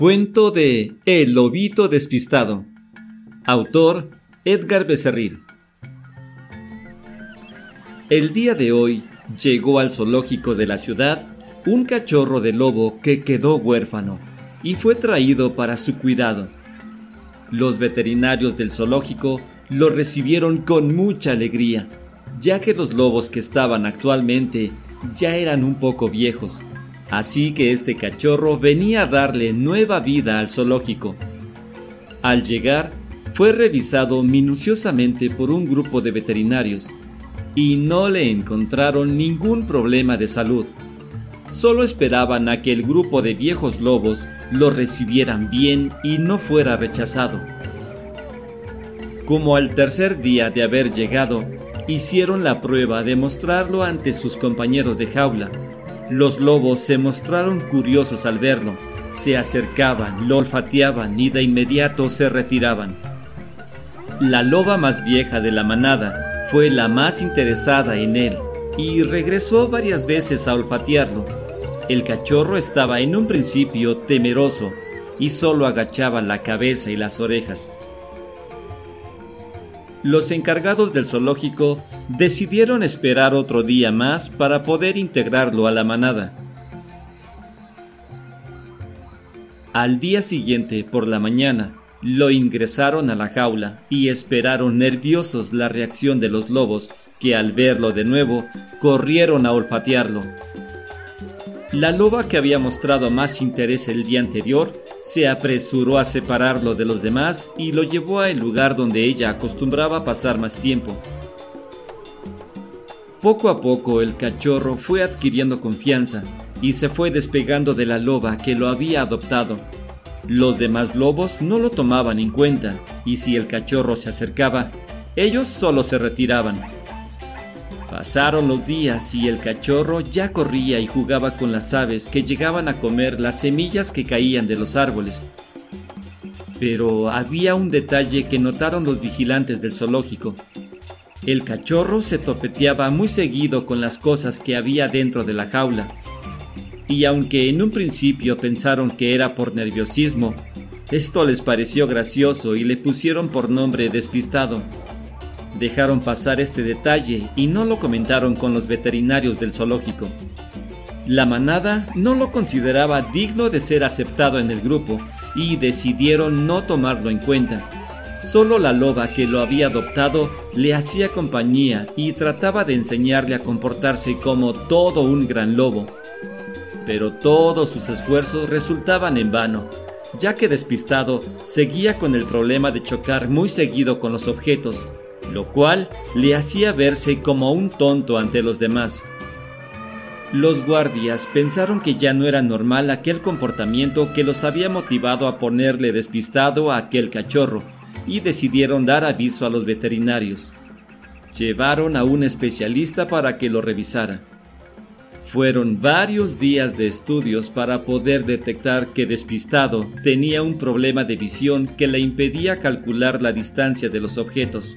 Cuento de El lobito despistado. Autor Edgar Becerril. El día de hoy llegó al zoológico de la ciudad un cachorro de lobo que quedó huérfano y fue traído para su cuidado. Los veterinarios del zoológico lo recibieron con mucha alegría, ya que los lobos que estaban actualmente ya eran un poco viejos Así que este cachorro venía a darle nueva vida al zoológico. Al llegar, fue revisado minuciosamente por un grupo de veterinarios y no le encontraron ningún problema de salud. Solo esperaban a que el grupo de viejos lobos lo recibieran bien y no fuera rechazado. Como al tercer día de haber llegado, hicieron la prueba de mostrarlo ante sus compañeros de jaula los lobos se mostraron curiosos al verlo, se acercaban, lo olfateaban y de inmediato se retiraban. La loba más vieja de la manada fue la más interesada en él y regresó varias veces a olfatearlo. El cachorro estaba en un principio temeroso y solo agachaba la cabeza y las orejas los encargados del zoológico decidieron esperar otro día más para poder integrarlo a la manada. Al día siguiente, por la mañana, lo ingresaron a la jaula y esperaron nerviosos la reacción de los lobos, que al verlo de nuevo, corrieron a olfatearlo. La loba que había mostrado más interés el día anterior se apresuró a separarlo de los demás y lo llevó al lugar donde ella acostumbraba pasar más tiempo. Poco a poco el cachorro fue adquiriendo confianza y se fue despegando de la loba que lo había adoptado. Los demás lobos no lo tomaban en cuenta y si el cachorro se acercaba, ellos solo se retiraban. Pasaron los días y el cachorro ya corría y jugaba con las aves que llegaban a comer las semillas que caían de los árboles. Pero había un detalle que notaron los vigilantes del zoológico. El cachorro se topeteaba muy seguido con las cosas que había dentro de la jaula. Y aunque en un principio pensaron que era por nerviosismo, esto les pareció gracioso y le pusieron por nombre despistado. Dejaron pasar este detalle y no lo comentaron con los veterinarios del zoológico. La manada no lo consideraba digno de ser aceptado en el grupo y decidieron no tomarlo en cuenta. Solo la loba que lo había adoptado le hacía compañía y trataba de enseñarle a comportarse como todo un gran lobo. Pero todos sus esfuerzos resultaban en vano, ya que despistado seguía con el problema de chocar muy seguido con los objetos lo cual le hacía verse como un tonto ante los demás. Los guardias pensaron que ya no era normal aquel comportamiento que los había motivado a ponerle despistado a aquel cachorro y decidieron dar aviso a los veterinarios. Llevaron a un especialista para que lo revisara. Fueron varios días de estudios para poder detectar que Despistado tenía un problema de visión que le impedía calcular la distancia de los objetos.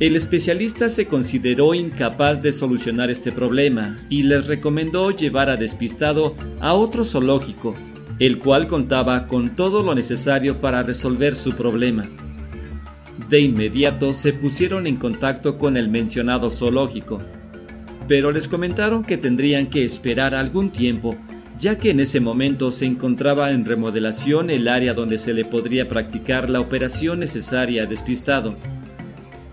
El especialista se consideró incapaz de solucionar este problema y les recomendó llevar a Despistado a otro zoológico, el cual contaba con todo lo necesario para resolver su problema. De inmediato se pusieron en contacto con el mencionado zoológico, pero les comentaron que tendrían que esperar algún tiempo, ya que en ese momento se encontraba en remodelación el área donde se le podría practicar la operación necesaria a Despistado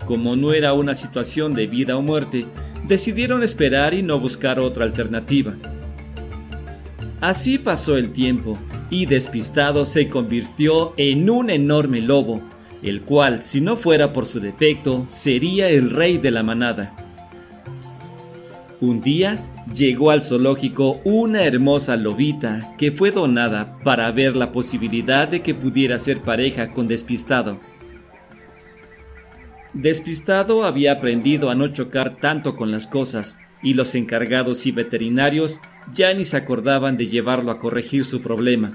como no era una situación de vida o muerte, decidieron esperar y no buscar otra alternativa. Así pasó el tiempo y despistado se convirtió en un enorme lobo, el cual, si no fuera por su defecto, sería el rey de la manada. Un día llegó al zoológico una hermosa lobita que fue donada para ver la posibilidad de que pudiera ser pareja con despistado. Despistado había aprendido a no chocar tanto con las cosas, y los encargados y veterinarios ya ni se acordaban de llevarlo a corregir su problema.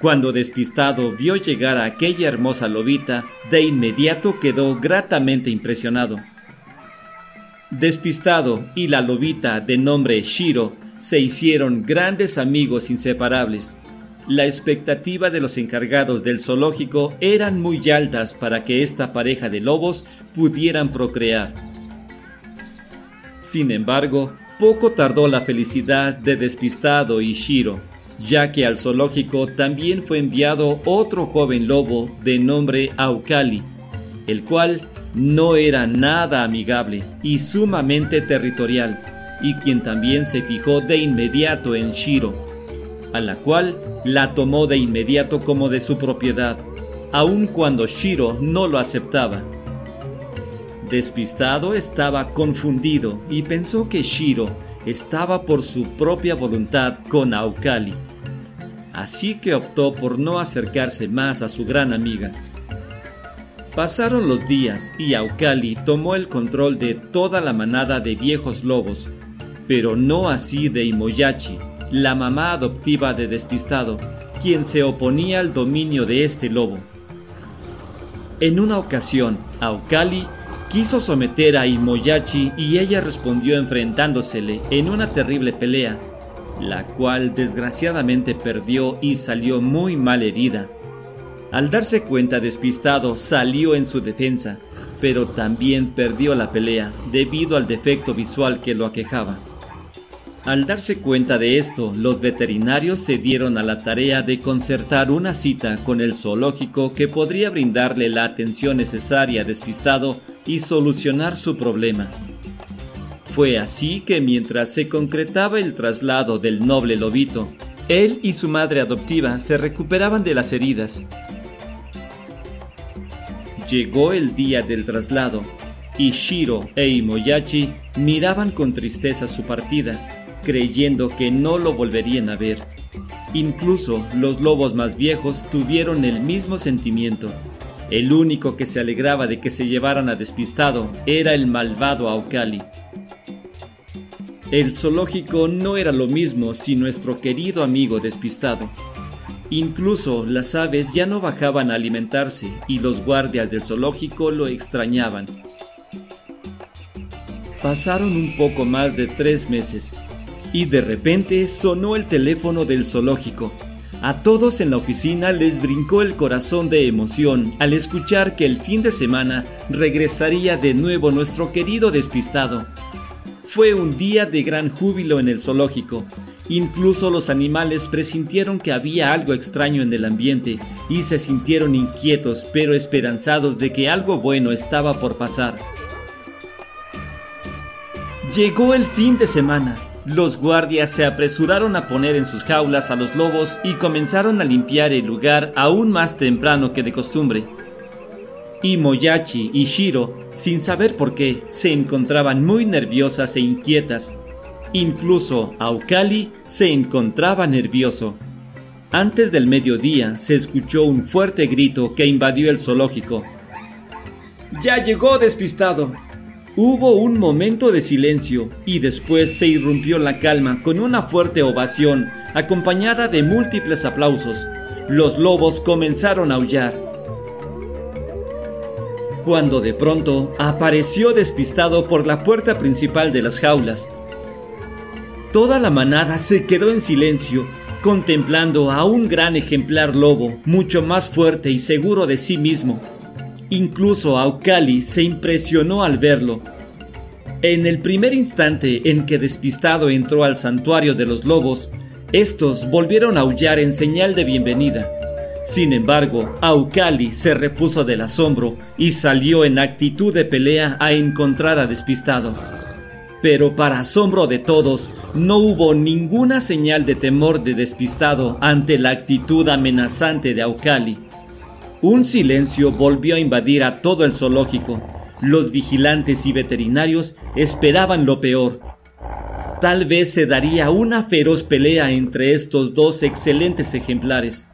Cuando Despistado vio llegar a aquella hermosa lobita, de inmediato quedó gratamente impresionado. Despistado y la lobita de nombre Shiro se hicieron grandes amigos inseparables. La expectativa de los encargados del zoológico eran muy altas para que esta pareja de lobos pudieran procrear. Sin embargo, poco tardó la felicidad de Despistado y Shiro, ya que al zoológico también fue enviado otro joven lobo de nombre Aukali, el cual no era nada amigable y sumamente territorial, y quien también se fijó de inmediato en Shiro, a la cual la tomó de inmediato como de su propiedad, aun cuando Shiro no lo aceptaba. Despistado estaba confundido y pensó que Shiro estaba por su propia voluntad con Aukali. Así que optó por no acercarse más a su gran amiga. Pasaron los días y Aukali tomó el control de toda la manada de viejos lobos, pero no así de Imoyachi, la mamá adoptiva de Despistado, quien se oponía al dominio de este lobo. En una ocasión, Aukali quiso someter a Imoyachi y ella respondió enfrentándosele en una terrible pelea, la cual desgraciadamente perdió y salió muy mal herida. Al darse cuenta despistado salió en su defensa, pero también perdió la pelea debido al defecto visual que lo aquejaba. Al darse cuenta de esto, los veterinarios se dieron a la tarea de concertar una cita con el zoológico que podría brindarle la atención necesaria despistado y solucionar su problema. Fue así que mientras se concretaba el traslado del noble lobito, él y su madre adoptiva se recuperaban de las heridas. Llegó el día del traslado y Shiro e Imoyachi miraban con tristeza su partida creyendo que no lo volverían a ver. Incluso los lobos más viejos tuvieron el mismo sentimiento. El único que se alegraba de que se llevaran a despistado era el malvado Aukali. El zoológico no era lo mismo sin nuestro querido amigo despistado. Incluso las aves ya no bajaban a alimentarse y los guardias del zoológico lo extrañaban. Pasaron un poco más de tres meses y de repente sonó el teléfono del zoológico. A todos en la oficina les brincó el corazón de emoción al escuchar que el fin de semana regresaría de nuevo nuestro querido despistado. Fue un día de gran júbilo en el zoológico. Incluso los animales presintieron que había algo extraño en el ambiente y se sintieron inquietos pero esperanzados de que algo bueno estaba por pasar. Llegó el fin de semana los guardias se apresuraron a poner en sus jaulas a los lobos y comenzaron a limpiar el lugar aún más temprano que de costumbre. Y Moyachi y Shiro, sin saber por qué, se encontraban muy nerviosas e inquietas. Incluso Aukali se encontraba nervioso. Antes del mediodía se escuchó un fuerte grito que invadió el zoológico. ¡Ya llegó despistado! Hubo un momento de silencio y después se irrumpió la calma con una fuerte ovación acompañada de múltiples aplausos. Los lobos comenzaron a aullar. Cuando de pronto apareció despistado por la puerta principal de las jaulas. Toda la manada se quedó en silencio, contemplando a un gran ejemplar lobo, mucho más fuerte y seguro de sí mismo, Incluso Aukali se impresionó al verlo. En el primer instante en que despistado entró al santuario de los lobos, estos volvieron a aullar en señal de bienvenida. Sin embargo, Aukali se repuso del asombro y salió en actitud de pelea a encontrar a despistado. Pero para asombro de todos, no hubo ninguna señal de temor de despistado ante la actitud amenazante de Aukali. Un silencio volvió a invadir a todo el zoológico. Los vigilantes y veterinarios esperaban lo peor. Tal vez se daría una feroz pelea entre estos dos excelentes ejemplares.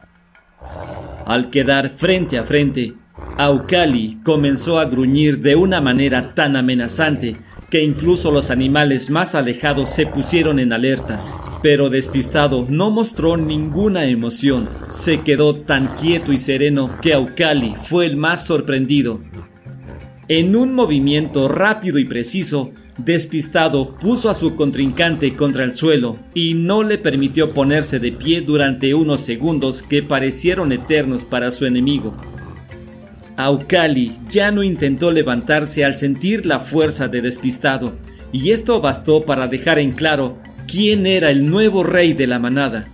Al quedar frente a frente, Aukali comenzó a gruñir de una manera tan amenazante que incluso los animales más alejados se pusieron en alerta pero despistado no mostró ninguna emoción. Se quedó tan quieto y sereno que Aukali fue el más sorprendido. En un movimiento rápido y preciso, Despistado puso a su contrincante contra el suelo y no le permitió ponerse de pie durante unos segundos que parecieron eternos para su enemigo. Aucali ya no intentó levantarse al sentir la fuerza de Despistado, y esto bastó para dejar en claro quién era el nuevo rey de la manada.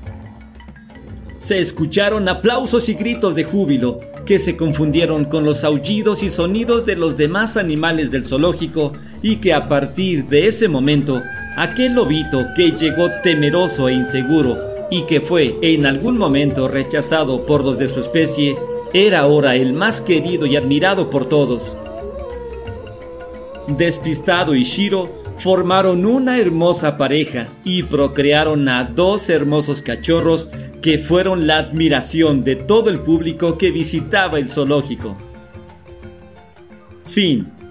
Se escucharon aplausos y gritos de júbilo, que se confundieron con los aullidos y sonidos de los demás animales del zoológico y que a partir de ese momento, aquel lobito que llegó temeroso e inseguro y que fue en algún momento rechazado por los de su especie, era ahora el más querido y admirado por todos. Despistado y Shiro formaron una hermosa pareja y procrearon a dos hermosos cachorros que fueron la admiración de todo el público que visitaba el zoológico. Fin.